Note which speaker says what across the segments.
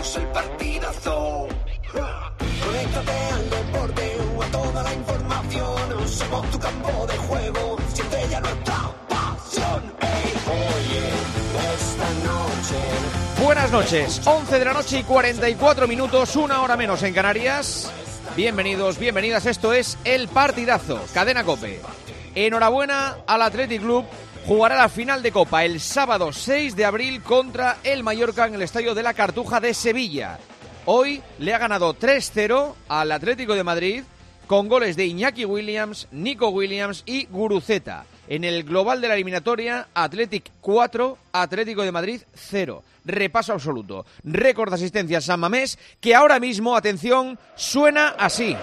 Speaker 1: nosotros el partidazo. Conéctate al deporte o a toda la información. Somos tu campo de juego, siente ya nuestra pasión. Oye, esta noche.
Speaker 2: Buenas noches, 11 de la noche y 44 minutos, una hora menos en Canarias. Bienvenidos, bienvenidas, esto es El Partidazo, Cadena Cope. Enhorabuena al Athletic Club, jugará la final de Copa el sábado 6 de abril contra el Mallorca en el Estadio de la Cartuja de Sevilla. Hoy le ha ganado 3-0 al Atlético de Madrid con goles de Iñaki Williams, Nico Williams y Guruceta. En el global de la eliminatoria, Athletic 4, Atlético de Madrid 0. Repaso absoluto. Récord de asistencia San Mamés, que ahora mismo, atención, suena así.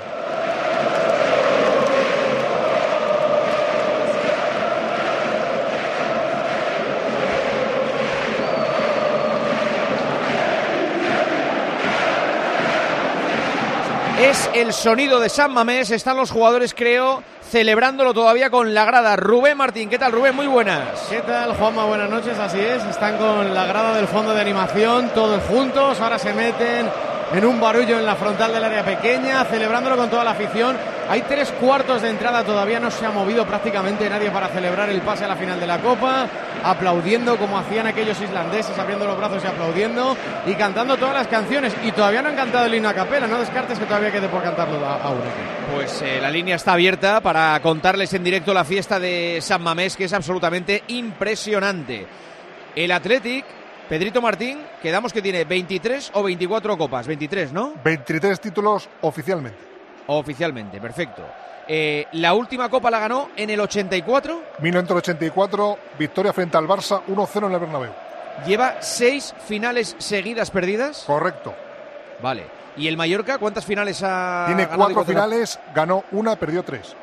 Speaker 2: Es el sonido de San Mamés. Están los jugadores, creo, celebrándolo todavía con la grada. Rubén Martín, ¿qué tal, Rubén? Muy buenas.
Speaker 3: ¿Qué tal, Juanma? Buenas noches, así es. Están con la grada del fondo de animación, todos juntos. Ahora se meten en un barullo en la frontal del área pequeña, celebrándolo con toda la afición. Hay tres cuartos de entrada, todavía no se ha movido prácticamente nadie para celebrar el pase a la final de la Copa, aplaudiendo como hacían aquellos islandeses, abriendo los brazos y aplaudiendo, y cantando todas las canciones. Y todavía no han cantado el himno a capela, no descartes que todavía quede por cantarlo a- aún.
Speaker 2: Pues eh, la línea está abierta para contarles en directo la fiesta de San Mamés, que es absolutamente impresionante. El Athletic, Pedrito Martín, quedamos que tiene 23 o 24 copas. 23, ¿no?
Speaker 4: 23 títulos oficialmente.
Speaker 2: Oficialmente, perfecto. Eh, la última copa la ganó en el 84.
Speaker 4: 1984, victoria frente al Barça, 1-0 en el Bernabéu.
Speaker 2: Lleva seis finales seguidas perdidas.
Speaker 4: Correcto.
Speaker 2: Vale. ¿Y el Mallorca cuántas finales ha
Speaker 4: Tiene
Speaker 2: ganado
Speaker 4: cuatro finales, ganó una, perdió tres.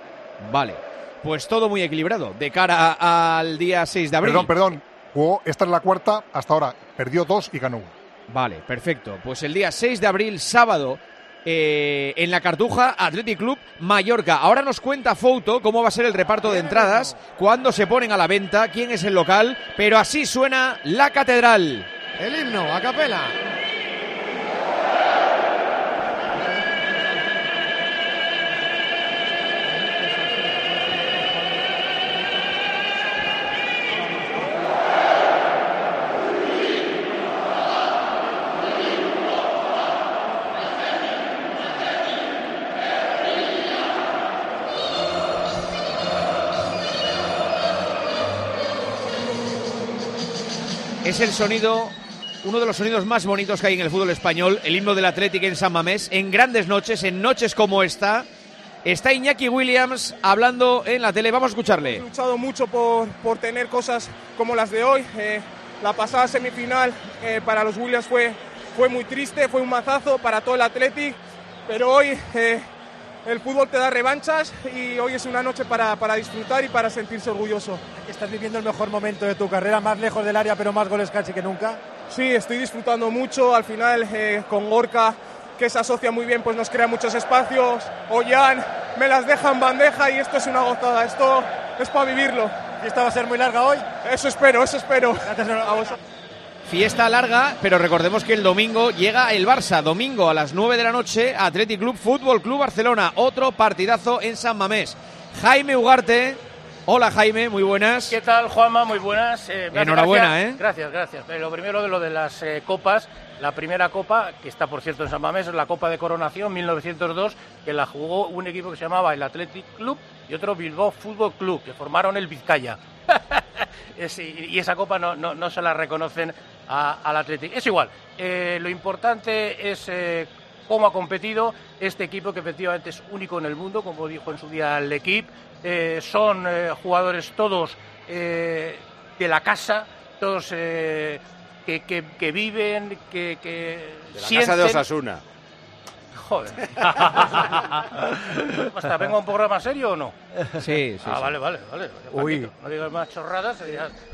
Speaker 2: Vale. Pues todo muy equilibrado de cara al día 6 de abril.
Speaker 4: Perdón, perdón. Jugó, esta es la cuarta, hasta ahora perdió dos y ganó una.
Speaker 2: Vale, perfecto. Pues el día 6 de abril, sábado, eh, en la Cartuja, Athletic Club Mallorca. Ahora nos cuenta Foto cómo va a ser el reparto de entradas, cuándo se ponen a la venta, quién es el local, pero así suena la catedral.
Speaker 3: El himno, a capela.
Speaker 2: Es el sonido, uno de los sonidos más bonitos que hay en el fútbol español, el himno del Atlético en San Mamés, en grandes noches, en noches como esta. Está Iñaki Williams hablando en la tele, vamos a escucharle.
Speaker 5: luchado mucho por, por tener cosas como las de hoy. Eh, la pasada semifinal eh, para los Williams fue, fue muy triste, fue un mazazo para todo el Athletic, pero hoy eh, el fútbol te da revanchas y hoy es una noche para, para disfrutar y para sentirse orgulloso.
Speaker 6: Estás viviendo el mejor momento de tu carrera, más lejos del área, pero más goles casi que nunca.
Speaker 5: Sí, estoy disfrutando mucho. Al final, eh, con Gorka, que se asocia muy bien, pues nos crea muchos espacios. Ollán me las deja en bandeja y esto es una gozada. Esto es para vivirlo.
Speaker 6: ¿Y esta va a ser muy larga hoy?
Speaker 5: Eso espero, eso espero.
Speaker 6: Gracias a vosotros.
Speaker 2: Fiesta larga, pero recordemos que el domingo llega el Barça. Domingo a las 9 de la noche, Athletic Club Fútbol Club Barcelona. Otro partidazo en San Mamés. Jaime Ugarte. Hola Jaime, muy buenas.
Speaker 7: ¿Qué tal, Juanma? Muy buenas. Eh,
Speaker 2: Enhorabuena,
Speaker 7: gracia-
Speaker 2: ¿eh?
Speaker 7: Gracias, gracias. Eh, Lo primero de lo de las eh, copas. La primera copa, que está por cierto en San Mamés, es la Copa de Coronación 1902, que la jugó un equipo que se llamaba el Athletic Club y otro Bilbao Fútbol Club, que formaron el Vizcaya. Y esa copa no, no- no se la reconocen a- al Athletic. Es igual. Eh, lo importante es eh, cómo ha competido este equipo, que efectivamente es único en el mundo, como dijo en su día el equipo. son eh, jugadores todos eh, de la casa, todos eh, que, que- que viven, que, que
Speaker 8: De la
Speaker 7: sienten...
Speaker 8: casa de Osasuna.
Speaker 7: Joder. Hasta, ¿Vengo a un programa serio o no?
Speaker 2: Sí, sí.
Speaker 7: Ah,
Speaker 2: sí.
Speaker 7: vale, vale, vale.
Speaker 2: Uy.
Speaker 7: Paquito, No digas más chorradas.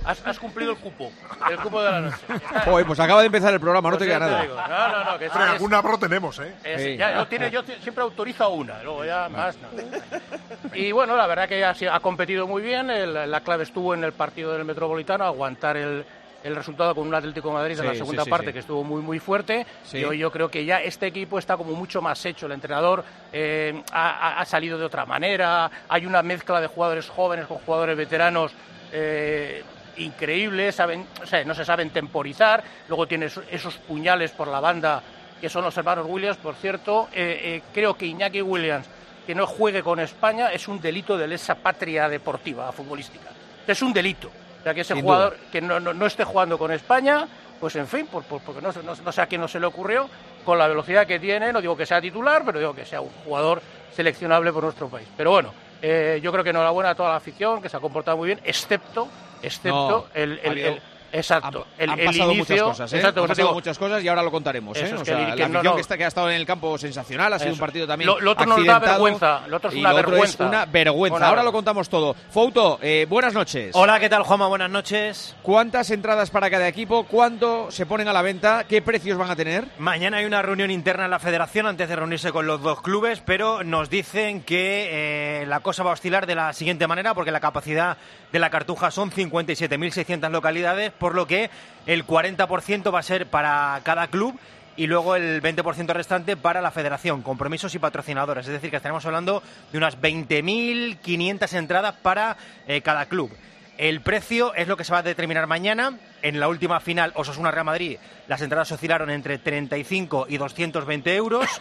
Speaker 7: Has, has cumplido el cupo. El cupo de la noche.
Speaker 2: Joder, pues acaba de empezar el programa, no
Speaker 7: Pues
Speaker 2: te queda
Speaker 7: te
Speaker 2: nada.
Speaker 7: digo. No, no, no. Que eso
Speaker 4: Pero
Speaker 7: es-
Speaker 4: alguna pro tenemos, ¿eh?
Speaker 7: es-
Speaker 2: Sí.
Speaker 7: ya, yo, tiene, yo siempre autorizo una, luego ya más no. Y bueno, la verdad que ha, ha competido muy bien. el- la clave estuvo en el partido del Metropolitano, aguantar el, el resultado con un Atlético de Madrid en la segunda
Speaker 2: sí,
Speaker 7: parte que estuvo muy muy fuerte. Y hoy yo creo que ya este equipo está como mucho más hecho. El entrenador eh, ha, salido de otra manera. Hay una mezcla de jugadores jóvenes con jugadores veteranos. eh, increíbles, saben, o sea, no se saben temporizar, luego tiene esos- esos puñales por la banda que son los hermanos Williams, por cierto, eh, eh, creo que Iñaki Williams, que no juegue con España, es un delito de lesa patria deportiva, futbolística. Es un delito. O sea, que ese
Speaker 2: Sin
Speaker 7: jugador
Speaker 2: duda.
Speaker 7: que no, no- no esté jugando con España, pues en fin, por- por- porque no, sé- no, no sé a quién no se le ocurrió, con la velocidad que tiene, no digo que sea titular, pero digo que sea un jugador seleccionable por nuestro país. Pero bueno, eh, yo creo que enhorabuena a toda la afición, que se ha comportado muy bien, excepto, excepto el- exacto, el,
Speaker 2: Han
Speaker 7: el
Speaker 2: pasado
Speaker 7: inicio,
Speaker 2: muchas cosas, ¿eh?
Speaker 7: exacto,
Speaker 2: Han pasado
Speaker 7: digo,
Speaker 2: muchas cosas y ahora lo contaremos, ¿eh?
Speaker 7: Eso es
Speaker 2: O
Speaker 7: que
Speaker 2: sea,
Speaker 7: el-
Speaker 2: la
Speaker 7: que no,
Speaker 2: afición
Speaker 7: no.
Speaker 2: que, está, que ha estado en el campo sensacional, ha sido un partido también
Speaker 7: Lo- lo otro nos da
Speaker 2: accidentado,
Speaker 7: vergüenza, lo otro es una vergüenza.
Speaker 2: es una vergüenza.
Speaker 7: Una
Speaker 2: ahora lo contamos todo. Fouto, eh, buenas noches.
Speaker 9: Hola, ¿qué tal, Juanma? Buenas noches.
Speaker 2: ¿Cuántas entradas para cada equipo? ¿Cuándo se ponen a la venta? ¿Qué precios van a tener?
Speaker 9: Mañana hay una reunión interna en la federación antes de reunirse con los dos clubes, pero nos dicen que eh, la cosa va a oscilar de la siguiente manera porque la capacidad de la cartuja son 57.600 localidades, por lo que el 40% va a ser para cada club y luego el 20% restante para la federación, compromisos y patrocinadores. Es decir, que estaremos hablando de unas 20.500 entradas para eh, cada club. El precio es lo que se va a determinar mañana. En la última final, Osasuna-Real Madrid, las entradas oscilaron entre 35 y 220 euros.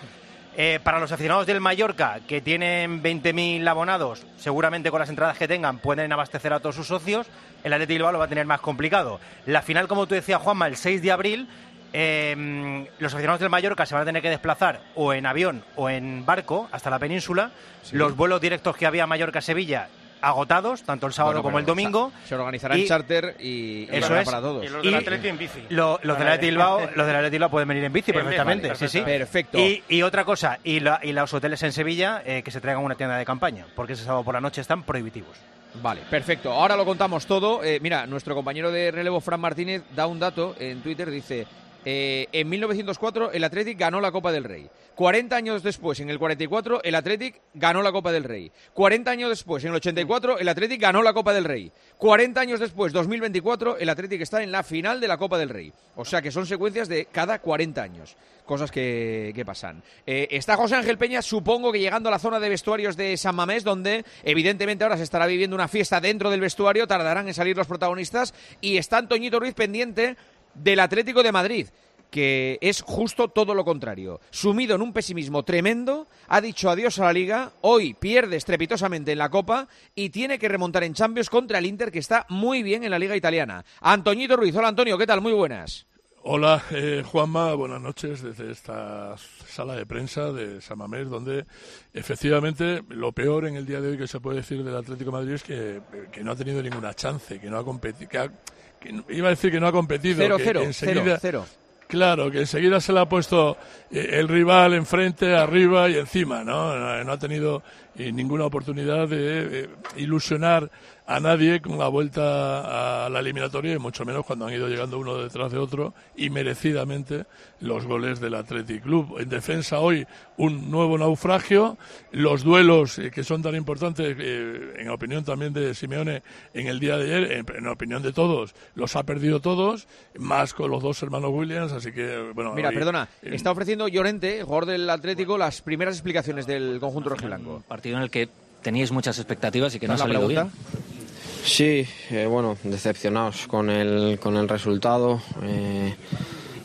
Speaker 9: Eh, para los aficionados del Mallorca, que tienen 20.000 abonados, seguramente con las entradas que tengan pueden abastecer a todos sus socios. El Athletic Bilbao lo va a tener más complicado. La final, como tú decías, Juanma, el 6 de abril, eh, los aficionados del Mallorca se van a tener que desplazar o en avión o en barco hasta la península. Los vuelos directos que había a Mallorca-Sevilla agotados, tanto el sábado
Speaker 2: Bueno,
Speaker 9: como el domingo.
Speaker 2: Se organizará en
Speaker 9: Y-
Speaker 2: charter y,
Speaker 9: Eso es.
Speaker 2: para todos.
Speaker 7: Y los del Atleti en bici.
Speaker 9: Lo- los del Athletic Bilbao, los del Athletic Bilbao pueden venir en bici
Speaker 7: En bici,
Speaker 9: perfectamente,
Speaker 7: vale,
Speaker 9: sí, sí.
Speaker 2: perfecto.
Speaker 9: Y, y otra cosa, y, la- y los hoteles en Sevilla eh, que se traigan una tienda de campaña, porque ese sábado por la noche están prohibitivos.
Speaker 2: Vale, perfecto. Ahora lo contamos todo. Eh, mira, nuestro compañero de relevo, Fran Martínez, da un dato en Twitter. Dice, eh, en 1904 el Athletic ganó la Copa del Rey. 40 años después, en el 44, el Athletic ganó la Copa del Rey. 40 años después, en el 84, el Athletic ganó la Copa del Rey. 40 años después, 2024, el Athletic está en la final de la Copa del Rey. O sea que son secuencias de cada 40 años. Cosas que, pasan. Eh, está José Ángel Peña, supongo que llegando a la zona de vestuarios de San Mamés, donde evidentemente ahora se estará viviendo una fiesta dentro del vestuario, tardarán en salir los protagonistas, y está Antoñito Ruiz pendiente del Atlético de Madrid que es justo todo lo contrario. Sumido en un pesimismo tremendo, ha dicho adiós a la liga, hoy pierde estrepitosamente en la Copa y tiene que remontar en Champions contra el Inter, que está muy bien en la liga italiana. Antoñito Ruiz, hola Antonio, ¿qué tal? Muy buenas.
Speaker 10: Hola, eh, Juanma, buenas noches desde esta sala de prensa de San Mamés, donde efectivamente lo peor en el día de hoy que se puede decir del Atlético de Madrid es que, que no ha tenido ninguna chance, que no ha competido, que, ha- que iba a decir que no ha competido,
Speaker 2: Cero,
Speaker 10: que,
Speaker 2: cero,
Speaker 10: enseguida,
Speaker 2: cero, cero.
Speaker 10: Claro, que enseguida se le ha puesto eh, el rival enfrente, arriba y encima, ¿no? No, no ha tenido eh, ninguna oportunidad de eh, ilusionar a nadie con la vuelta a la eliminatoria y mucho menos cuando han ido llegando uno detrás de otro y merecidamente los goles del Athletic Club. En defensa hoy un nuevo naufragio, los duelos eh, que son tan importantes, eh, en opinión también de Simeone, en el día de ayer, en, en opinión de todos, los ha perdido todos, más con los dos hermanos Williams, así que, bueno...
Speaker 2: Mira,
Speaker 10: hoy-
Speaker 2: perdona,
Speaker 10: eh,
Speaker 2: está ofreciendo Llorente, jugador del Atlético, las primeras explicaciones del conjunto rojiblanco.
Speaker 11: Partido en el que teníais muchas expectativas y que no ha
Speaker 2: ¿Esta es la
Speaker 11: salido
Speaker 2: pregunta?
Speaker 11: bien.
Speaker 12: Sí, eh, bueno, decepcionados con el, con el resultado, eh,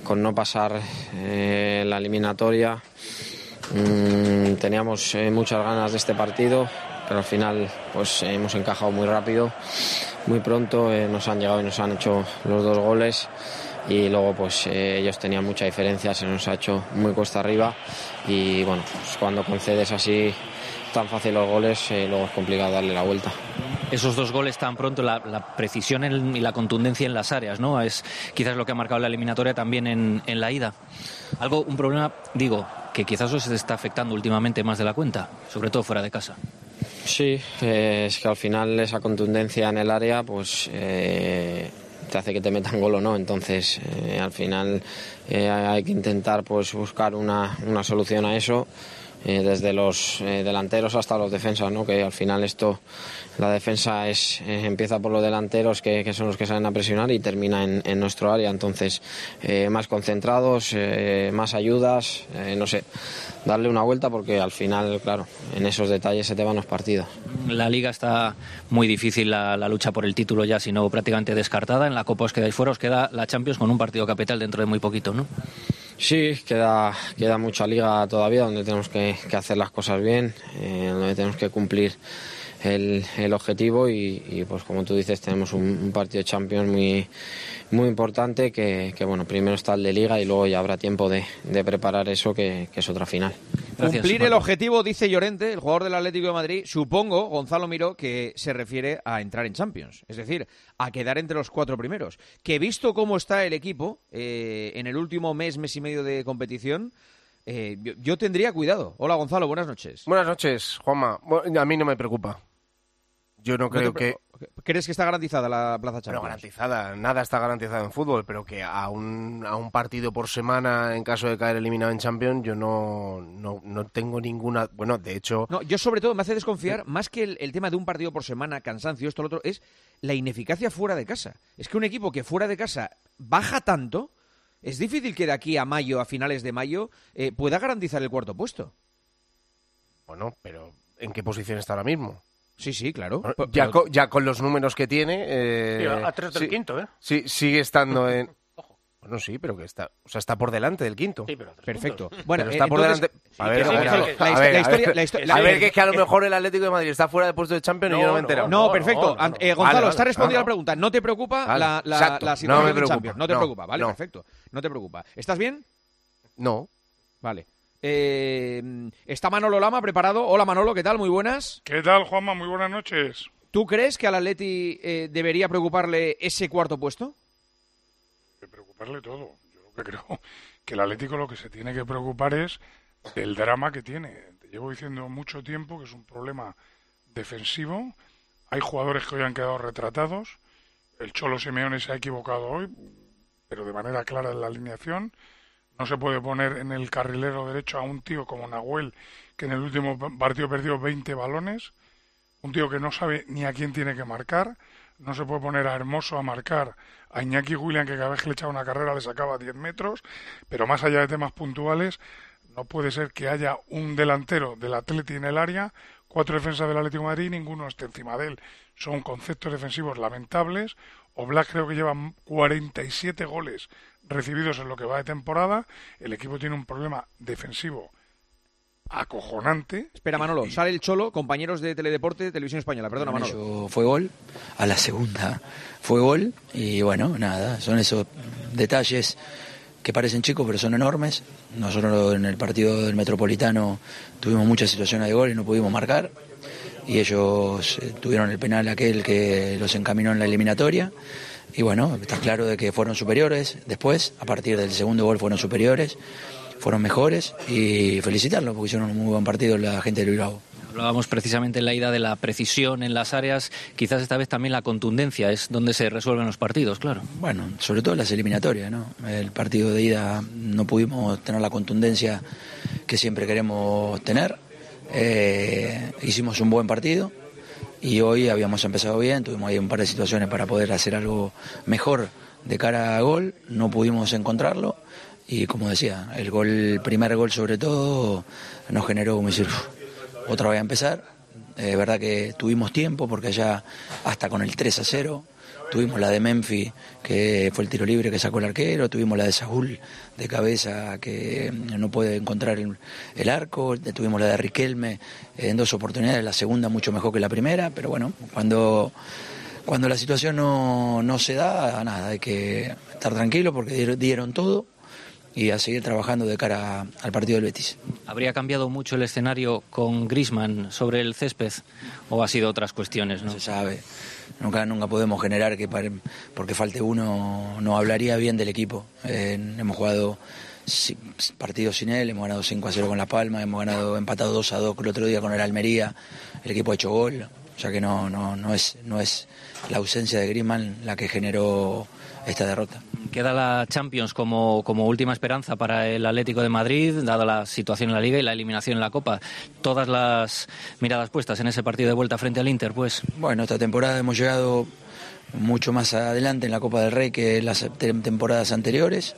Speaker 12: con no pasar eh, la eliminatoria. Mm, teníamos muchas ganas de este partido, pero al final pues hemos encajado muy rápido, muy pronto, nos han llegado y nos han hecho los dos goles y luego pues ellos tenían mucha diferencia, se nos ha hecho muy cuesta arriba y bueno, pues, cuando concedes así tan fácil los goles, luego es complicado darle la vuelta.
Speaker 11: Esos dos goles tan pronto, la, la precisión en- y la contundencia en las áreas, ¿no? Es quizás lo que ha marcado la eliminatoria también en, en la ida. Algo, un problema, digo, que quizás os está afectando últimamente más de la cuenta, sobre todo fuera de casa.
Speaker 12: Sí, eh, es que al final esa contundencia en el área, pues eh, te hace que te metan gol o no. Entonces, eh, al final eh, hay que intentar pues buscar una, una solución a eso. Eh, desde los eh, delanteros hasta los defensas, ¿no? que al final esto, la defensa es eh, empieza por los delanteros que, que son los que salen a presionar y termina en, en nuestro área. Entonces, eh, más concentrados, eh, más ayudas, eh, no sé, darle una vuelta porque al final, claro, en esos detalles se te van los partidos.
Speaker 11: La liga está muy difícil, la, la lucha por el título ya, sino prácticamente descartada. En la Copa os quedáis fuera, os queda la Champions con un partido capital dentro de muy poquito, ¿no?
Speaker 12: Sí, queda, queda mucha liga todavía donde tenemos que, hacer las cosas bien, eh, donde tenemos que cumplir el, el objetivo y, y, pues como tú dices tenemos un, un partido de Champions muy, muy importante que, que, bueno primero está el de liga y luego ya habrá tiempo de, de preparar eso que, que es otra final.
Speaker 2: Cumplir el objetivo, dice Llorente, el jugador del Atlético de Madrid, supongo, Gonzalo Miró, que se refiere a entrar en Champions, es decir, a quedar entre los cuatro primeros. Que visto cómo está el equipo eh, en el último mes, mes y medio de competición, eh, yo, yo tendría cuidado. Hola Gonzalo, buenas noches.
Speaker 8: Buenas noches, Juanma. Bueno, a mí no me preocupa. Yo no
Speaker 2: ¿No
Speaker 8: creo que...
Speaker 2: ¿Crees que está garantizada la plaza Champions?
Speaker 8: garantizada, nada está garantizado en fútbol, pero que a un, a un partido por semana, en caso de caer eliminado en Champions, yo no, no, no tengo ninguna. Bueno, de hecho.
Speaker 2: No, yo sobre todo me hace desconfiar, más que el, el tema de un partido por semana, cansancio, esto, lo otro, es la ineficacia fuera de casa. Es que un equipo que fuera de casa baja tanto, es difícil que de aquí a mayo, a finales de mayo, eh, pueda garantizar el cuarto puesto.
Speaker 8: Bueno, pero ¿en qué posición está ahora mismo?
Speaker 2: Sí, sí, claro. Pero-
Speaker 8: ya,
Speaker 2: pero-
Speaker 8: co- ya con los números que tiene. eh,
Speaker 7: Sí, a- tres del
Speaker 8: sí-
Speaker 7: quinto, ¿eh?
Speaker 8: Sí, sigue estando en. Bueno, sí, pero que está. O sea, está por delante del quinto.
Speaker 2: Perfecto. Bueno,
Speaker 8: Pero
Speaker 2: eh,
Speaker 8: está por delante. A ver,
Speaker 2: pero,
Speaker 8: a ver, ver, que es que a lo mejor el Atlético de Madrid está fuera de puesto de Champions y yo no me he enterado.
Speaker 2: No, perfecto. Eh, Gonzalo,
Speaker 8: Vale,
Speaker 2: está
Speaker 8: no,
Speaker 2: la pregunta. ¿No te preocupa
Speaker 8: Vale,
Speaker 2: la, la- la
Speaker 8: No
Speaker 2: situación
Speaker 8: preocupa.
Speaker 2: Champions? No te
Speaker 8: No,
Speaker 2: preocupa, vale,
Speaker 8: no.
Speaker 2: perfecto. No te preocupa. ¿Estás bien?
Speaker 8: No.
Speaker 2: Vale. Eh, ¿Está Manolo Lama preparado? Hola Manolo, ¿qué tal? Muy buenas.
Speaker 13: ¿Qué tal, Juanma? Muy buenas noches.
Speaker 2: ¿Tú crees que al Atleti eh, debería preocuparle ese cuarto puesto?
Speaker 13: De preocuparle todo. Yo lo que creo que el Atlético lo que se tiene que preocupar es del drama que tiene. Te llevo diciendo mucho tiempo que es un problema defensivo. Hay jugadores que hoy han quedado retratados. El Cholo Simeone se ha equivocado hoy, pero de manera clara en la alineación. No se puede poner en el carrilero derecho a un tío como Nahuel, que en el último partido perdió 20 balones. Un tío que no sabe ni a quién tiene que marcar. No se puede poner a Hermoso a marcar a Iñaki William, que cada vez que le echaba una carrera le sacaba 10 metros. Pero más allá de temas puntuales, no puede ser que haya un delantero del Atleti en el área, cuatro defensas del Atlético Madrid ninguno esté encima de él. Son conceptos defensivos lamentables. Oblak creo que lleva 47 goles recibidos en lo que va de temporada. El equipo tiene un problema defensivo acojonante.
Speaker 2: Espera, Manolo, sale el Cholo, compañeros de Teledeporte, Televisión Española. Perdona,
Speaker 14: Bueno,
Speaker 2: Manolo.
Speaker 14: fue gol, a la segunda fue gol y bueno, nada, son esos detalles que parecen chicos pero son enormes. Nosotros en el partido del Metropolitano tuvimos muchas situaciones de gol y no pudimos marcar y ellos eh, tuvieron el penal aquel que los encaminó en la eliminatoria y bueno, está claro de que fueron superiores después, a partir del segundo gol fueron superiores, fueron mejores y felicitarlos porque hicieron un muy buen partido la gente del Bilbao.
Speaker 11: Hablábamos precisamente en la ida de la precisión en las áreas, quizás esta vez también la contundencia es donde se resuelven los partidos, claro.
Speaker 14: Bueno, sobre todo las eliminatorias, ¿no? El partido de ida no pudimos tener la contundencia que siempre queremos tener. Eh, hicimos un buen partido y hoy habíamos empezado bien, tuvimos ahí un par de situaciones para poder hacer algo mejor de cara a gol, no pudimos encontrarlo y como decía, el gol, el primer gol sobre todo nos generó como decir, "Uf, otra vez a empezar. Es verdad que tuvimos tiempo porque ya hasta con el 3 a 0 tuvimos la de Memphis que fue el tiro libre que sacó el arquero, tuvimos la de Saúl de cabeza que no puede encontrar el, el arco, tuvimos la de Riquelme en dos oportunidades, la segunda mucho mejor que la primera, pero bueno, cuando cuando la situación no, no se da, nada, hay que estar tranquilo porque dieron- todo y a seguir trabajando de cara al partido del Betis.
Speaker 11: ¿Habría cambiado mucho el escenario con Grisman sobre el césped o ha sido otras cuestiones? No,
Speaker 14: se sabe. Nunca, nunca podemos generar que para- porque falte uno no hablaría bien del equipo. Eh, hemos jugado partidos sin él, hemos ganado 5 a 0 con La Palma, hemos ganado empatado 2 a 2 el otro día con el Almería, el equipo ha hecho gol, o sea que no, no, no, es, no es la ausencia de Griezmann la que generó esta derrota.
Speaker 11: Queda la Champions como, como última esperanza para el Atlético de Madrid, dada la situación en la Liga y la eliminación en la Copa. Todas las miradas puestas en ese partido de vuelta frente al Inter, pues.
Speaker 14: Bueno, esta temporada hemos llegado mucho más adelante en la Copa del Rey que las tem- temporadas anteriores.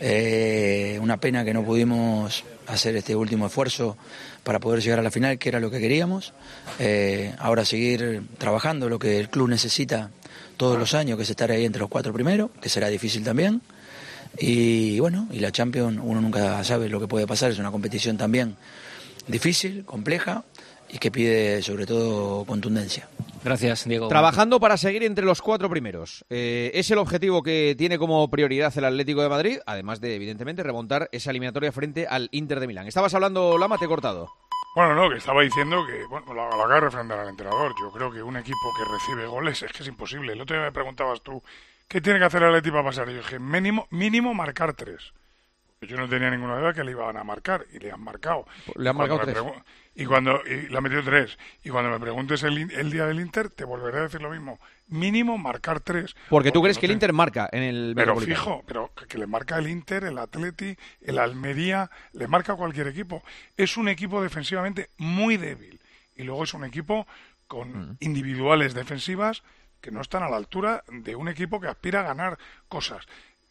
Speaker 14: Eh, una pena que no pudimos hacer este último esfuerzo para poder llegar a la final, que era lo que queríamos. Eh, ahora seguir trabajando lo que el club necesita todos los años, que es estar ahí entre los cuatro primeros, que será difícil también. Y bueno, y la Champions uno nunca sabe lo que puede pasar, es una competición también difícil, compleja y que pide sobre todo contundencia.
Speaker 11: Gracias, Diego.
Speaker 2: Trabajando para seguir entre los cuatro primeros. Eh, es el objetivo que tiene como prioridad el Atlético de Madrid, además de, evidentemente, remontar esa eliminatoria frente al Inter de Milán. Estabas hablando, Lama, te he cortado.
Speaker 13: Bueno, no, que estaba diciendo que, bueno, lo, lo acaba de refrendar al entrenador. Yo creo que un equipo que recibe goles es que es imposible. El otro día me preguntabas tú, ¿qué tiene que hacer el Atlético para pasar? Y yo dije, mínimo, mínimo marcar tres. Yo no tenía ninguna duda que le iban a marcar y le han marcado.
Speaker 2: Le han marcado
Speaker 13: me
Speaker 2: tres.
Speaker 13: Y cuando y le han metido tres. Y cuando me preguntes el, el día del Inter, te volveré a decir lo mismo. Mínimo marcar tres.
Speaker 2: Porque tú crees
Speaker 13: no
Speaker 2: que el
Speaker 13: te-
Speaker 2: Inter marca en el
Speaker 13: Pero fijo, pero que, le marca el Inter, el Atleti, el Almería, le marca cualquier equipo. Es un equipo defensivamente muy débil. Y luego es un equipo con
Speaker 2: Mm.
Speaker 13: individuales defensivas que no están a la altura de un equipo que aspira a ganar cosas.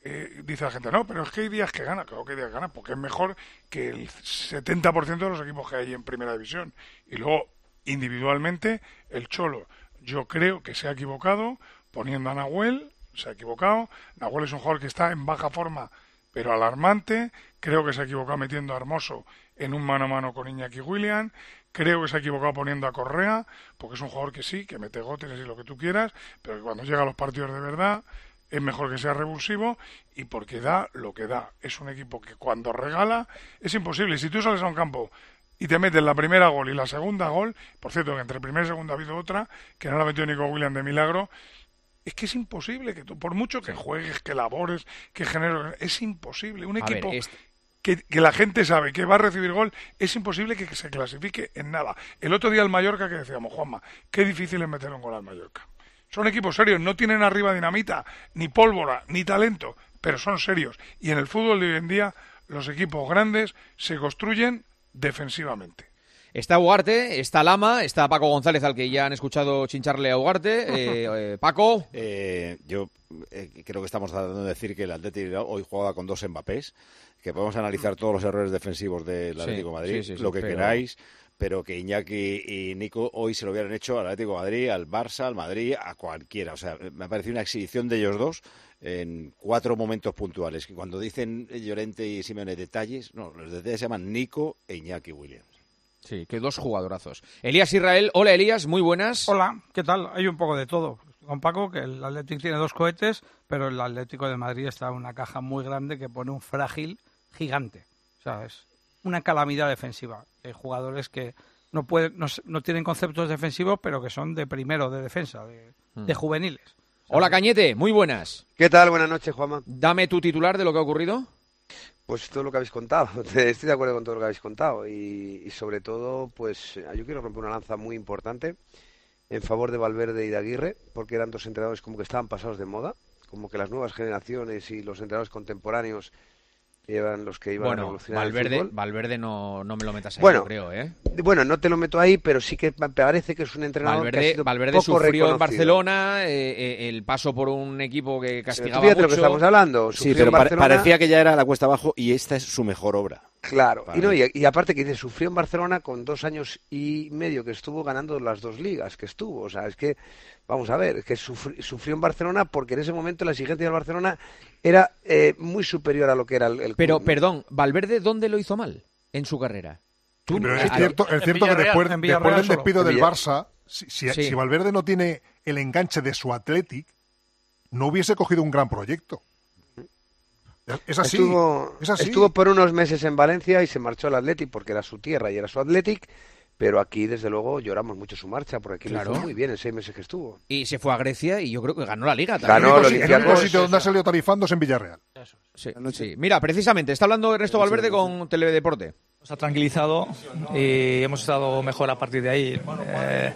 Speaker 13: Eh, dice la gente, no, pero es que hay días que gana. Claro que hay días que gana, porque es mejor que el 70% de los equipos que hay en primera división. Y luego, individualmente, el Cholo, yo creo que se ha equivocado poniendo a Nahuel, se ha equivocado. Nahuel es un jugador que está en baja forma, pero alarmante. Creo que se ha equivocado metiendo a Hermoso en un mano a mano con Iñaki William. Creo que se ha equivocado poniendo a Correa, porque es un jugador que sí, que mete gotes y lo que tú quieras, pero que cuando llega a los partidos de verdad es mejor que sea revulsivo y porque da lo que da. Es un equipo que cuando regala es imposible. Si tú sales a un campo y te metes la primera gol y la segunda gol, por cierto, que entre primera y segunda ha habido otra, que no la metió Nico William de milagro, es que es imposible que tú, por mucho que juegues, que labores, que generes, es imposible. Un
Speaker 2: ver,
Speaker 13: equipo
Speaker 2: este-
Speaker 13: que, que la gente sabe que va a recibir gol, es imposible que, que se clasifique en nada. El otro día el Mallorca que decíamos, Juanma, qué difícil es meter un gol al Mallorca. Son equipos serios, no tienen arriba dinamita, ni pólvora, ni talento, pero son serios. Y en el fútbol de hoy en día, los equipos grandes se construyen defensivamente.
Speaker 2: Está Ugarte, está Lama, está Paco González, al que ya han escuchado chincharle a Ugarte. Eh, eh, Paco.
Speaker 15: Eh, yo eh, creo que estamos tratando de decir que el Atlético hoy jugaba con dos Mbappés, que podemos analizar todos los errores defensivos del
Speaker 2: Sí,
Speaker 15: Atlético de Madrid,
Speaker 2: sí, sí, sí,
Speaker 15: lo que
Speaker 2: pero-
Speaker 15: queráis, pero que Iñaki y Nico hoy se lo hubieran hecho al Atlético de Madrid, al Barça, al Madrid, a cualquiera. O sea, me ha parecido una exhibición de ellos dos en cuatro momentos puntuales. Que cuando dicen Llorente y Simeone detalles, no, los detalles se llaman Nico e Iñaki Williams.
Speaker 2: Sí, que dos jugadorazos. Elías Israel, hola Elías, muy buenas.
Speaker 16: Hola, ¿qué tal? Hay un poco de todo. Con Paco, que el Atlético tiene dos cohetes, pero el Atlético de Madrid está en una caja muy grande que pone un frágil gigante. O sea, es una calamidad defensiva. Hay jugadores que no, pueden, no, no tienen conceptos defensivos, pero que son de primero, de defensa, de,
Speaker 2: Mm.
Speaker 16: de juveniles.
Speaker 2: Hola Cañete, muy buenas.
Speaker 17: ¿Qué tal? Buenas noches, Juanma.
Speaker 2: Dame tu titular de lo que ha ocurrido.
Speaker 17: Pues todo lo que habéis contado. Estoy de acuerdo con todo lo que habéis contado. Y, y sobre todo, pues eh, yo quiero romper una lanza muy importante en favor de Valverde y de Aguirre, porque eran dos entrenadores como que estaban pasados de moda, como que las nuevas generaciones y los entrenadores contemporáneos eran los que iban a
Speaker 2: Bueno,
Speaker 17: revolucionar el
Speaker 2: Valverde,
Speaker 17: fútbol.
Speaker 2: Valverde no, no me lo metas ahí,
Speaker 17: Bueno,
Speaker 2: yo creo, ¿eh?
Speaker 17: Bueno, no te lo meto ahí, pero sí que me parece que es un entrenador que ha
Speaker 2: Valverde,
Speaker 17: sido
Speaker 2: Valverde
Speaker 17: poco
Speaker 2: sufrió en
Speaker 17: reconocido.
Speaker 2: Barcelona eh, eh, el paso por un equipo que castigaba
Speaker 17: fíjate lo
Speaker 2: mucho.
Speaker 17: que estamos hablando.
Speaker 15: Sí, pero
Speaker 17: en
Speaker 15: parecía que ya era la cuesta abajo y esta es su mejor obra.
Speaker 17: Claro, y, no, y, y aparte que dice, sufrió en Barcelona con dos años y medio que estuvo ganando las dos ligas que estuvo. O sea, es que, vamos a ver, es que sufri- sufrió en Barcelona porque en ese momento la exigencia del Barcelona era eh, muy superior a lo que era el, el
Speaker 2: Pero, perdón, ¿Valverde dónde lo hizo mal en su carrera? Tú-
Speaker 4: Pero es cierto, es cierto que después, después del despido del Barça, si, si-
Speaker 2: Sí.
Speaker 4: si Valverde no tiene el enganche de su Athletic, no hubiese cogido un gran proyecto. Es así,
Speaker 17: Estuvo,
Speaker 4: es así.
Speaker 17: estuvo por unos meses en Valencia y se marchó al Athletic porque era su tierra y era su Athletic. Pero aquí, desde luego, lloramos mucho su marcha porque aquí
Speaker 2: Claro.
Speaker 17: lo hizo muy bien en seis meses que estuvo.
Speaker 2: Y se fue a Grecia y yo creo que ganó la liga.
Speaker 17: Ganó
Speaker 2: también.
Speaker 17: el
Speaker 4: El único sitio donde ha salido tarifando es en Villarreal.
Speaker 2: Sí, sí. Mira, precisamente, está hablando Ernesto Valverde con Teledeporte.
Speaker 18: Nos ha tranquilizado y hemos estado mejor a partir de ahí. Eh,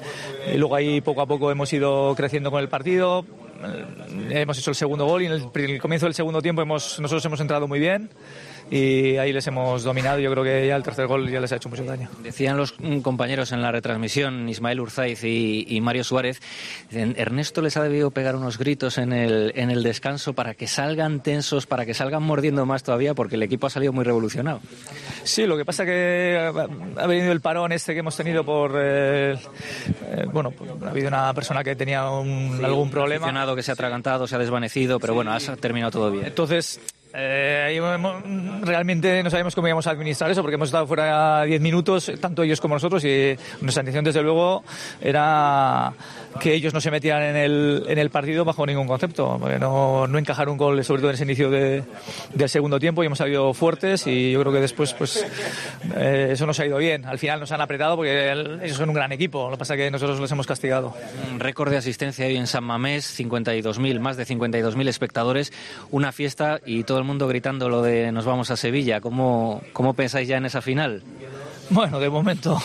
Speaker 18: y luego ahí poco a poco hemos ido creciendo con el partido. Hemos hecho el segundo gol y en el, en el comienzo del segundo tiempo hemos, nosotros hemos entrado muy bien y ahí les hemos dominado. Yo creo que ya el tercer gol ya les ha hecho mucho daño.
Speaker 11: Decían los mm, compañeros en la retransmisión, Ismael Urzaiz y, y Mario Suárez, Ernesto les ha debido pegar unos gritos en el, en el descanso para que salgan tensos, para que salgan mordiendo más todavía, porque el equipo ha salido muy revolucionado.
Speaker 18: Sí, lo que pasa que ha venido el parón este que hemos tenido por... eh, eh, bueno, pues ha habido una persona que tenía un- algún problema.
Speaker 11: Aficionado que se ha atragantado, se ha desvanecido, pero bueno, ha terminado todo bien.
Speaker 18: Entonces, eh, realmente no sabemos cómo íbamos a administrar eso porque hemos estado fuera 10 minutos, tanto ellos como nosotros, y nuestra intención, desde luego, era que ellos no se metieran en el, en el partido bajo ningún concepto, no, no encajar un gol, sobre todo en ese inicio de- del segundo tiempo, y hemos salido fuertes y yo creo que después pues eh, eso nos ha ido bien. Al final nos han apretado porque el- ellos son un gran equipo, lo que pasa es que nosotros les hemos castigado.
Speaker 11: Un récord de asistencia hoy en San Mamés, 52.000, más de 52.000 espectadores, una fiesta y todo el mundo gritando lo de nos vamos a Sevilla. ¿Cómo, cómo pensáis ya en esa final?
Speaker 18: Bueno, de momento,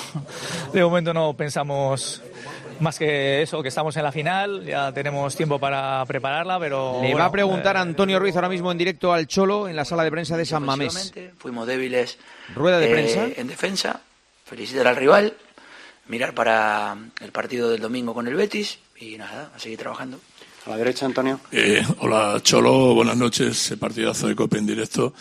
Speaker 18: de momento no pensamos más que eso, que estamos en la final, ya tenemos tiempo para prepararla, pero...
Speaker 2: Le va
Speaker 18: bueno,
Speaker 2: a preguntar
Speaker 18: eh,
Speaker 2: Antonio Ruiz ahora mismo en directo al Cholo en la sala de prensa de San Mamés.
Speaker 14: Fuimos débiles
Speaker 2: Rueda de
Speaker 14: eh,
Speaker 2: prensa.
Speaker 14: en defensa, felicitar al rival, mirar para el partido del domingo con el Betis y nada, a seguir trabajando.
Speaker 19: A la derecha, Antonio.
Speaker 10: Eh, hola Cholo, buenas noches, partidazo de Copa en directo.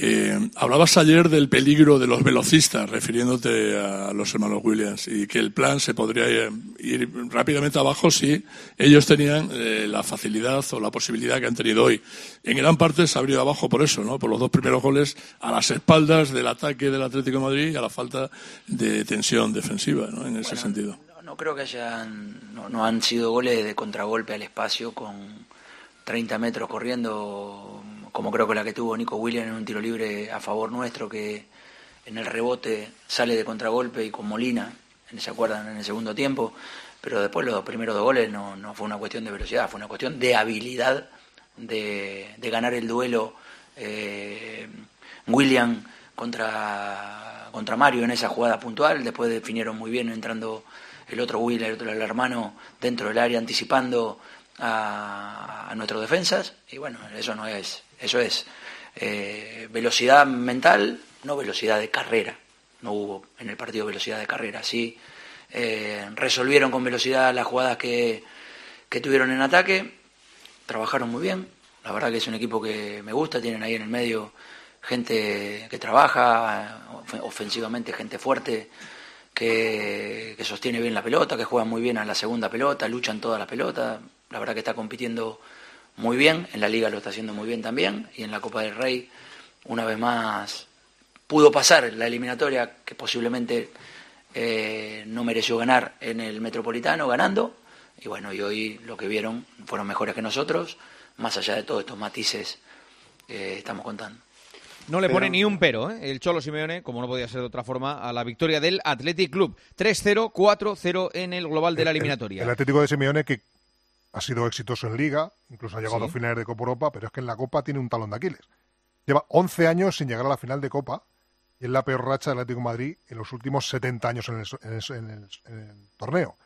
Speaker 10: Eh, hablabas ayer del peligro de los velocistas, refiriéndote a los hermanos Williams, y que el plan se podría ir rápidamente abajo si ellos tenían eh, la facilidad o la posibilidad que han tenido hoy. En gran parte se ha abrido abajo por eso, ¿no? por los dos primeros goles a las espaldas del ataque del Atlético de Madrid y a la falta de tensión defensiva, ¿no? en ese sentido.
Speaker 14: No, no creo que hayan, no, no han sido goles de contragolpe al espacio con 30 metros corriendo, como creo que la que tuvo Nico Williams en un tiro libre a favor nuestro, que en el rebote sale de contragolpe y con Molina, ¿se acuerdan? En el segundo tiempo, pero después los primeros dos goles no, no fue una cuestión de velocidad, fue una cuestión de habilidad de, de ganar el duelo eh, William contra, contra Mario en esa jugada puntual, después definieron muy bien entrando el otro William, el otro el hermano, dentro del área anticipando a, a nuestros defensas, y bueno, eso no es, eso es. Eh, velocidad mental, no velocidad de carrera, no hubo en el partido velocidad de carrera, sí. Eh, resolvieron con velocidad las jugadas que, que tuvieron en ataque, trabajaron muy bien, la verdad que es un equipo que me gusta, tienen ahí en el medio gente que trabaja of- ofensivamente, gente fuerte, que, que sostiene bien la pelota, que juega muy bien a la segunda pelota, luchan toda la pelota, la verdad que está compitiendo muy bien, en la liga lo está haciendo muy bien también, y en la Copa del Rey, una vez más, pudo pasar la eliminatoria que posiblemente eh, no mereció ganar en el Metropolitano, ganando, y bueno, y hoy lo que vieron fueron mejores que nosotros, más allá de todos estos matices que estamos contando.
Speaker 2: No le
Speaker 14: Pero-
Speaker 2: pone ni un pero, ¿eh? el Cholo Simeone, como no podía ser de otra forma, a la victoria del Athletic Club. 3-0, 4-0 en el global de la eliminatoria.
Speaker 4: El Atlético de Simeone que ha sido exitoso en Liga, incluso ha llegado
Speaker 2: Sí.
Speaker 4: a finales de Copa Europa, pero es que en la Copa tiene un talón de Aquiles. Lleva 11 años sin llegar a la final de Copa y es la peor racha del Atlético de Madrid en los últimos 70 años en el, en el- en el- en el torneo.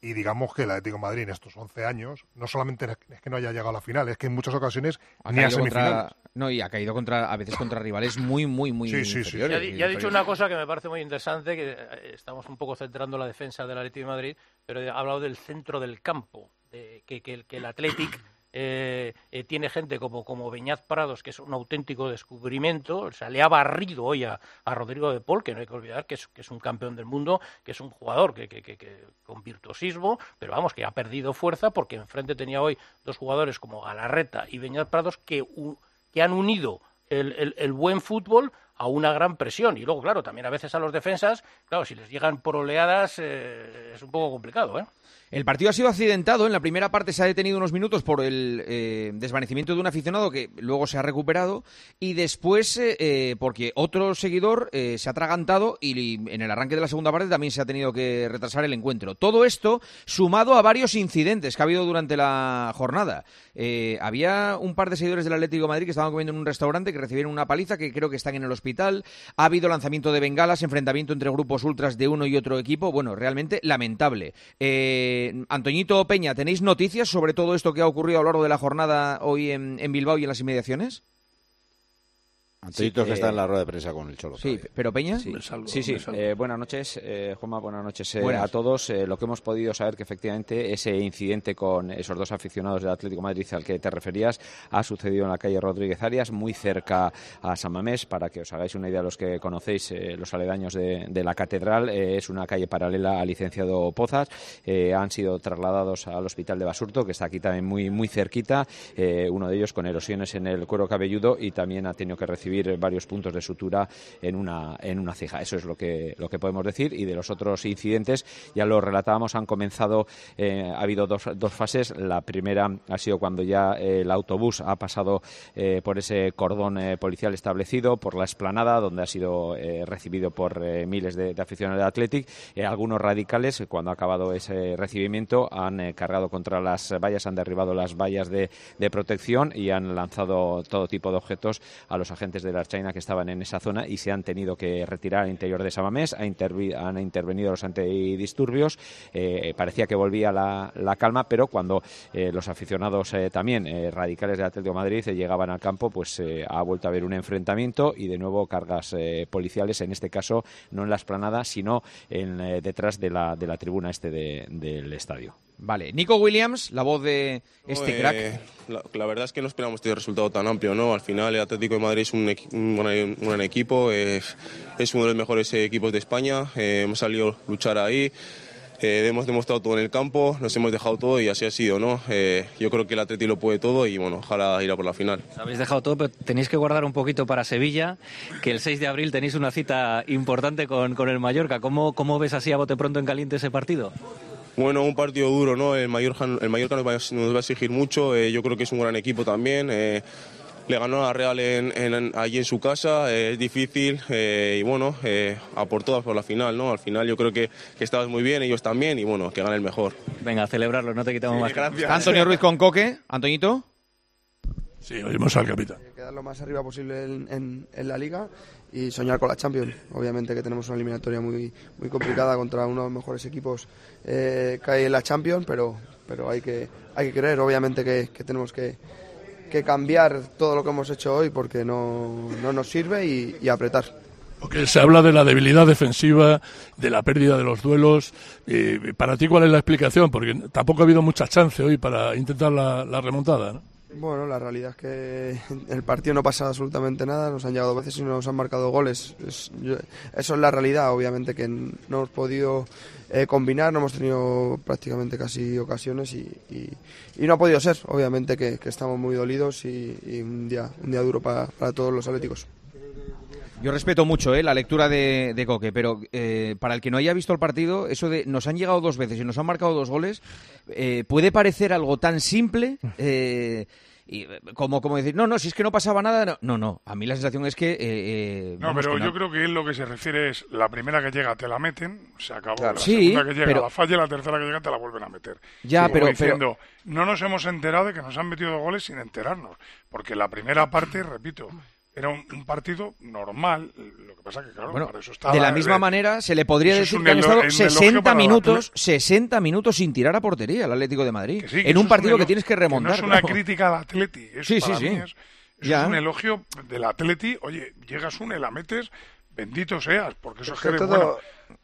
Speaker 4: Y digamos que el Atlético de Madrid en estos 11 años no solamente es que no haya llegado a la final, es que en muchas ocasiones
Speaker 2: Ha
Speaker 4: ni a
Speaker 2: caído
Speaker 4: semifinales.
Speaker 2: contra, no, y ha caído contra, a veces contra rivales muy, muy, muy
Speaker 4: Sí, sí, sí.
Speaker 7: Ya, ha dicho una cosa que me parece muy interesante, que eh, estamos un poco centrando la defensa del Atlético de Madrid, pero ha hablado del centro del campo, de que, que el, Athletic eh, eh, tiene gente como, como Beñat Prados, que es un auténtico descubrimiento, o sea, le ha barrido hoy a, a Rodrigo de Paul, que no hay que olvidar que es, que es un campeón del mundo, que es un jugador que, que- que- con virtuosismo, pero vamos, que ha perdido fuerza porque enfrente tenía hoy dos jugadores como Galarreta y Beñat Prados que, que han unido el, el- el buen fútbol a una gran presión. Y luego, claro, también a veces a los defensas, claro, si les llegan por oleadas eh, es un poco complicado, ¿eh?
Speaker 2: El partido ha sido accidentado. En la primera parte se ha detenido unos minutos por el eh, desvanecimiento de un aficionado que luego se ha recuperado. Y después, eh, porque otro seguidor se ha atragantado y en el arranque de la segunda parte también se ha tenido que retrasar el encuentro. Todo esto sumado a varios incidentes que ha habido durante la jornada. había un par de seguidores del Atlético Madrid que estaban comiendo en un restaurante que recibieron una paliza que creo que están en el hospital. Ha habido lanzamiento de bengalas, enfrentamiento entre grupos ultras de uno y otro equipo. Bueno, realmente lamentable. Eh, Antoñito Peña, ¿tenéis noticias sobre todo esto que ha ocurrido a lo largo de la jornada hoy en, en Bilbao y en las inmediaciones?
Speaker 15: Antoñito que
Speaker 20: eh,
Speaker 15: está en la rueda de prensa con el Cholo.
Speaker 2: Sí, pero Peña.
Speaker 20: Sí, sí. Eh, buenas noches, eh, Juanma, buenas noches eh, a todos. lo que hemos podido saber que efectivamente ese incidente con esos dos aficionados del Atlético Madrid al que te referías ha sucedido en la calle Rodríguez Arias, muy cerca a San Mamés, para que os hagáis una idea los que conocéis los aledaños de, de la catedral. es una calle paralela al licenciado Pozas. han sido trasladados al hospital de Basurto, que está aquí también muy, muy cerquita. uno de ellos con erosiones en el cuero cabelludo y también ha tenido que recibir varios puntos de sutura en una, en una ceja. Eso es lo que, lo que podemos decir. Y de los otros incidentes, ya lo relatábamos, han comenzado, eh, ha habido dos, dos, fases. La primera ha sido cuando ya el autobús ha pasado eh, por ese cordón eh, policial establecido, por la esplanada, donde ha sido recibido por miles de, aficionados de Athletic. algunos radicales, cuando ha acabado ese recibimiento, han cargado contra las vallas, han derribado las vallas de, de protección y han lanzado todo tipo de objetos a los agentes de la Archaina que estaban en esa zona y se han tenido que retirar al interior de Samamés. Ha han intervenido los antidisturbios. Eh, parecía que volvía la, calma, pero cuando eh, los aficionados eh, también radicales de Atlético de Madrid llegaban al campo, pues ha vuelto a haber un enfrentamiento y de nuevo cargas policiales, en este caso no en la esplanada, sino en, detrás de la, de la tribuna este del estadio.
Speaker 2: Vale, Nico Williams, la voz de este crack.
Speaker 19: La, verdad es que no esperamos este resultado tan amplio, ¿no? Al final el Atlético de Madrid es un, un, buen, equipo, es, uno de los mejores equipos de España, eh, hemos salido a luchar ahí. Eh, hemos demostrado todo en el campo, nos hemos dejado todo y así ha sido, ¿no? Eh, yo creo que el Atlético lo puede todo y bueno, ojalá irá por la final.
Speaker 11: Habéis dejado todo, pero tenéis que guardar un poquito para Sevilla, que el 6 de abril tenéis una cita importante con, con el Mallorca. ¿Cómo, ¿Cómo ves así a bote pronto en caliente ese partido?
Speaker 19: Bueno, un partido duro, ¿no? El Mallorca, el Mallorca nos, va, nos va a exigir mucho, eh, yo creo que es un gran equipo también. Eh, le ganó a Real en, allí en su casa, eh, es difícil y bueno, a por todas por la final, ¿no? Al final yo creo que, que estabas muy bien, ellos también y bueno, que gane el mejor.
Speaker 11: Venga, a celebrarlo, no te quitamos más.
Speaker 2: Gracias. Antonio Ruiz con Coque, Antoñito.
Speaker 10: Sí, oímos al capitán.
Speaker 21: Quedar lo más arriba posible en, en la liga y soñar con la Champions. Obviamente que tenemos una eliminatoria muy, muy complicada contra uno de los mejores equipos eh, que hay en la Champions, pero, pero hay, que, hay que creer, obviamente que, tenemos que, que, cambiar todo lo que hemos hecho hoy porque no, no nos sirve y, apretar.
Speaker 10: Porque se habla de la debilidad defensiva, de la pérdida de los duelos. Eh, ¿Para ti cuál es la explicación? Porque tampoco ha habido mucha chance hoy para intentar la, remontada.
Speaker 21: Bueno, la realidad es que el partido no pasa absolutamente nada, nos han llegado veces y nos han marcado goles. eso es la realidad, obviamente que no hemos podido eh, combinar, no hemos tenido prácticamente casi ocasiones y, no ha podido ser, obviamente que, estamos muy dolidos y, un, día, un día duro para, todos los atléticos.
Speaker 2: Yo respeto mucho eh, la lectura de, Coque, pero eh, para el que no haya visto el partido, eso de nos han llegado dos veces y nos han marcado dos goles, eh, puede parecer algo tan simple y, como, como decir, no, no, si es que no pasaba nada. No, no, a mí la sensación es que.
Speaker 13: no, pero yo creo que él lo que se refiere es la primera que llega te la meten, se acabó. La
Speaker 2: sí,
Speaker 13: segunda que llega
Speaker 2: pero...
Speaker 13: la falla y la tercera que llega te la vuelven a meter.
Speaker 2: Ya, pero,
Speaker 13: diciendo, no nos hemos enterado de que nos han metido goles sin enterarnos. Porque la primera parte, repito, era un, partido normal. Lo que pasa que, claro, para eso estaba,
Speaker 2: De la misma manera, se le podría decir que han estado 60 minutos, 60 minutos sin tirar a portería el Atlético de Madrid. en un partido que tienes que remontar.
Speaker 13: no es una crítica al Atleti. sí, sí, sí. es, un elogio del Atleti. Oye, llegas una y la metes, bendito seas, porque eso es que bueno.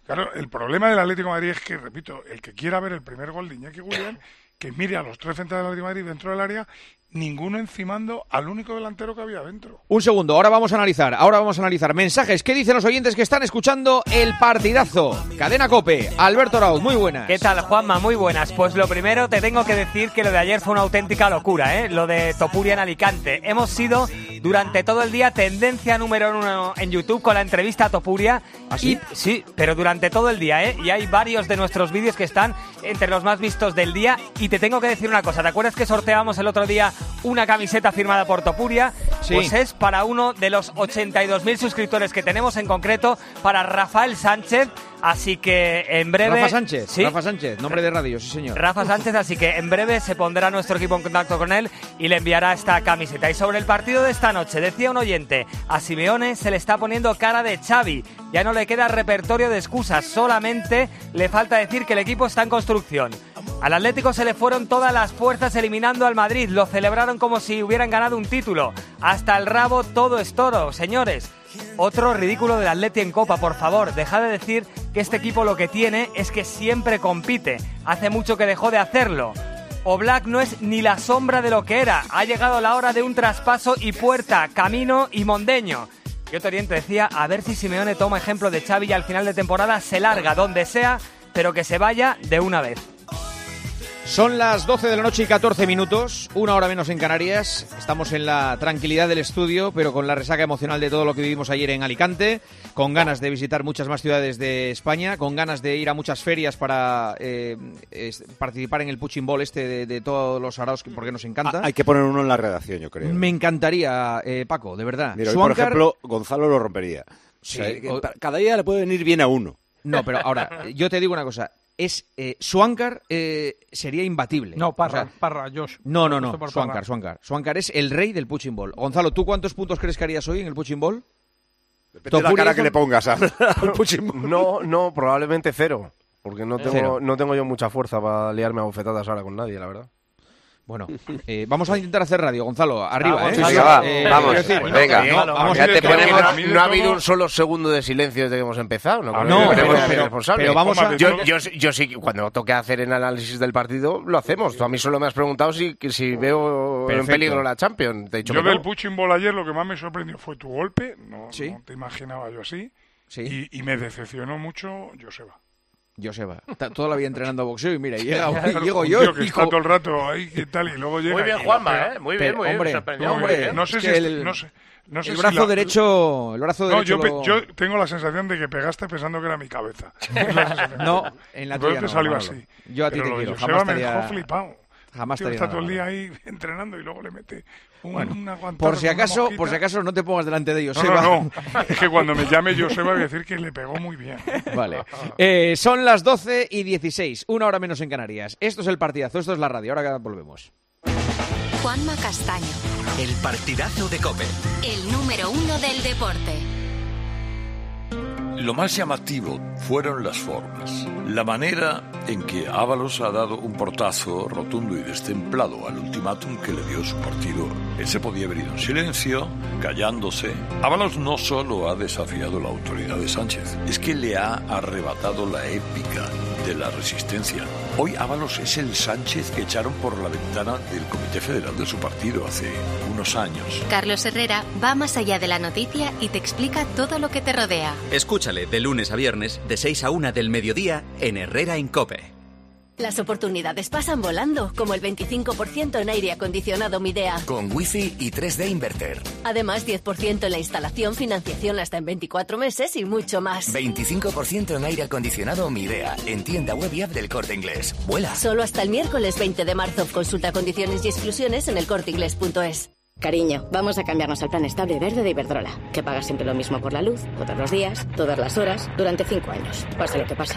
Speaker 13: Claro, el problema del Atlético de Madrid es que, repito, el que quiera ver el primer gol de Iñaki William, que mire a los tres centrales del Atlético de Madrid dentro del área ninguno encimando al único delantero que había dentro.
Speaker 2: Un segundo, ahora vamos a analizar, ahora vamos a analizar mensajes. ¿Qué dicen los oyentes que están escuchando el partidazo? Cadena Cope, Alberto Raúz, muy buenas.
Speaker 22: ¿Qué tal, Juanma? Muy buenas. Pues lo primero te tengo que decir que lo de ayer fue una auténtica locura, ¿eh? Lo de Topuria en Alicante. Hemos sido durante todo el día tendencia número uno en YouTube con la entrevista a Topuria.
Speaker 2: ¿Ah, sí?
Speaker 22: sí, pero durante todo el día, ¿eh? Y hay varios de nuestros vídeos que están entre los más vistos del día. Y te tengo que decir una cosa, ¿te acuerdas que sorteábamos el otro día una camiseta firmada por Topuria?
Speaker 2: Sí.
Speaker 22: Pues es para uno de los 82.000 suscriptores que tenemos en concreto, para Rafael Sánchez. Así que en breve...
Speaker 2: Rafa Sánchez,
Speaker 22: Sí.
Speaker 2: Rafa Sánchez, nombre de radio, sí señor.
Speaker 22: Rafa Sánchez, así que en breve se pondrá nuestro equipo en contacto con él y le enviará esta camiseta. Y sobre el partido de esta noche, decía un oyente, a Simeone se le está poniendo cara de Xavi. Ya no le queda repertorio de excusas, solamente le falta decir que el equipo está en construcción. Al Atlético se le fueron todas las fuerzas eliminando al Madrid, lo celebraron como si hubieran ganado un título. Hasta el rabo todo es toro, señores. Otro ridículo del Atleti en Copa, por favor, dejad de decir que este equipo lo que tiene es que siempre compite. Hace mucho que dejó de hacerlo. Oblak no es ni la sombra de lo que era. Ha llegado la hora de un traspaso y puerta, camino y mondeño. Y otro oriente decía, a ver si Simeone toma ejemplo de Xavi y al final de temporada se larga donde sea, pero que se vaya de una vez.
Speaker 2: Son las 12 de la noche y 14 minutos, una hora menos en Canarias. Estamos en la tranquilidad del estudio, pero con la resaca emocional de todo lo que vivimos ayer en Alicante, con ganas de visitar muchas más ciudades de España, con ganas de ir a muchas ferias para eh, es- participar en el Puching Ball este de, de todos los araos, que- porque nos encanta.
Speaker 15: Ah, Hay que poner uno en la redacción, yo creo.
Speaker 2: Me encantaría, eh, Paco, de verdad.
Speaker 15: Mira, hoy, por ejemplo, Gonzalo lo rompería.
Speaker 2: Sí,
Speaker 15: O sea, que
Speaker 2: o-
Speaker 15: pa- cada día le puede venir bien a uno.
Speaker 2: No, pero ahora, yo te digo una cosa. Es eh, Swankar eh, sería imbatible.
Speaker 16: No, Parra,
Speaker 2: O sea,
Speaker 16: Parra, Josh.
Speaker 2: No, no, no. Swankar. Swankar. Swankar es el rey del punching ball. Gonzalo, ¿tú cuántos puntos crees que harías hoy en el punching ball?
Speaker 15: Depende de la cara que le pongas a-
Speaker 8: No, no, probablemente cero. Porque no tengo,
Speaker 2: Cero.
Speaker 8: no tengo yo mucha fuerza para liarme a bofetadas ahora con nadie, la verdad.
Speaker 2: Bueno, eh, vamos a intentar hacer radio, Gonzalo. Arriba, ¿eh?
Speaker 8: sí, sí, va,
Speaker 2: Eh,
Speaker 8: vamos,
Speaker 2: decir,
Speaker 8: pues venga,
Speaker 2: no, vamos
Speaker 8: ya te ponemos- ha habido un solo segundo de silencio desde que hemos empezado. No,
Speaker 2: Ah, no, pero- pero-
Speaker 8: responsable.
Speaker 2: pero vamos a-
Speaker 8: yo, yo, yo sí, cuando toque hacer el análisis del partido, lo hacemos. Tú a mí solo me has preguntado si, que si veo en
Speaker 13: Perfecto.
Speaker 8: peligro la Champions. Te he dicho
Speaker 13: Yo del
Speaker 8: no.
Speaker 13: Punching Ball ayer lo que más me sorprendió fue tu golpe, no, no te imaginaba yo así, y, y me decepcionó mucho Joseba.
Speaker 2: Joseba, está toda la vida entrenando boxeo y mira, llega,
Speaker 13: Claro,
Speaker 2: llego yo
Speaker 13: tío que
Speaker 2: y
Speaker 13: está todo el rato ahí, ¿qué tal? Y luego llega...
Speaker 7: Muy bien,
Speaker 13: y
Speaker 7: Juanma. ¿eh? Muy bien, muy bien.
Speaker 2: hombre,
Speaker 7: sorprendió,
Speaker 2: hombre,
Speaker 7: bien.
Speaker 13: No sé si
Speaker 2: que
Speaker 13: est-
Speaker 2: el-
Speaker 13: no sé, no sé
Speaker 2: el
Speaker 13: si
Speaker 2: brazo
Speaker 13: la-
Speaker 2: derecho, el brazo
Speaker 13: No,
Speaker 2: derecho
Speaker 13: yo, pe-
Speaker 2: lo-
Speaker 13: yo tengo la sensación de que pegaste pensando que era mi cabeza.
Speaker 2: No, en la tuya
Speaker 13: te
Speaker 2: no,
Speaker 13: salió
Speaker 2: Manolo.
Speaker 13: así.
Speaker 2: Yo a ti
Speaker 13: Pero
Speaker 2: te quiero,
Speaker 13: Joseba
Speaker 2: jamás
Speaker 13: me
Speaker 2: te
Speaker 13: dejó flipado.
Speaker 2: Jamás te
Speaker 13: está todo el día ahí entrenando y luego le mete un,
Speaker 2: Bueno,
Speaker 13: una guantada
Speaker 2: Por si acaso, por si acaso no te pongas delante de ellos.
Speaker 13: No, no. Es que cuando me llame Joseba voy a decir que le pegó muy bien.
Speaker 2: Vale. Eh, son las 12 y 16, una hora menos en Canarias. Esto es el partidazo, esto es la radio. Ahora volvemos.
Speaker 23: Juanma Castaño,
Speaker 24: El partidazo de Cope.
Speaker 23: el número uno del deporte.
Speaker 25: Lo más llamativo fueron las formas. La manera en que Ábalos ha dado un portazo rotundo y destemplado al ultimátum que le dio su partido. Él se podía haber ido en silencio, callándose. Ábalos no solo ha desafiado la autoridad de Sánchez, es que le ha arrebatado la épica de la resistencia. Hoy Ábalos es el Sánchez que echaron por la ventana del Comité Federal de su partido hace unos años.
Speaker 23: Carlos Herrera va más allá de la noticia y te explica todo lo que te rodea.
Speaker 24: Escúchale de lunes a viernes, de 6 a 1 del mediodía, en Herrera en Cope.
Speaker 26: Las oportunidades pasan volando, como el 25% en aire acondicionado Midea.
Speaker 24: Con Wi-Fi y 3D Inverter.
Speaker 26: Además, 10% en la instalación, financiación hasta en 24 meses y mucho más.
Speaker 24: 25% en aire acondicionado Midea, en tienda web y app del Corte Inglés. ¡Vuela!
Speaker 26: Solo hasta el miércoles 20 de marzo. Consulta condiciones y exclusiones en elcorteingles.es.
Speaker 27: Cariño, vamos a cambiarnos al plan estable verde de Iberdrola, que paga siempre lo mismo por la luz, todos los días, todas las horas, durante cinco años, pase lo que pase.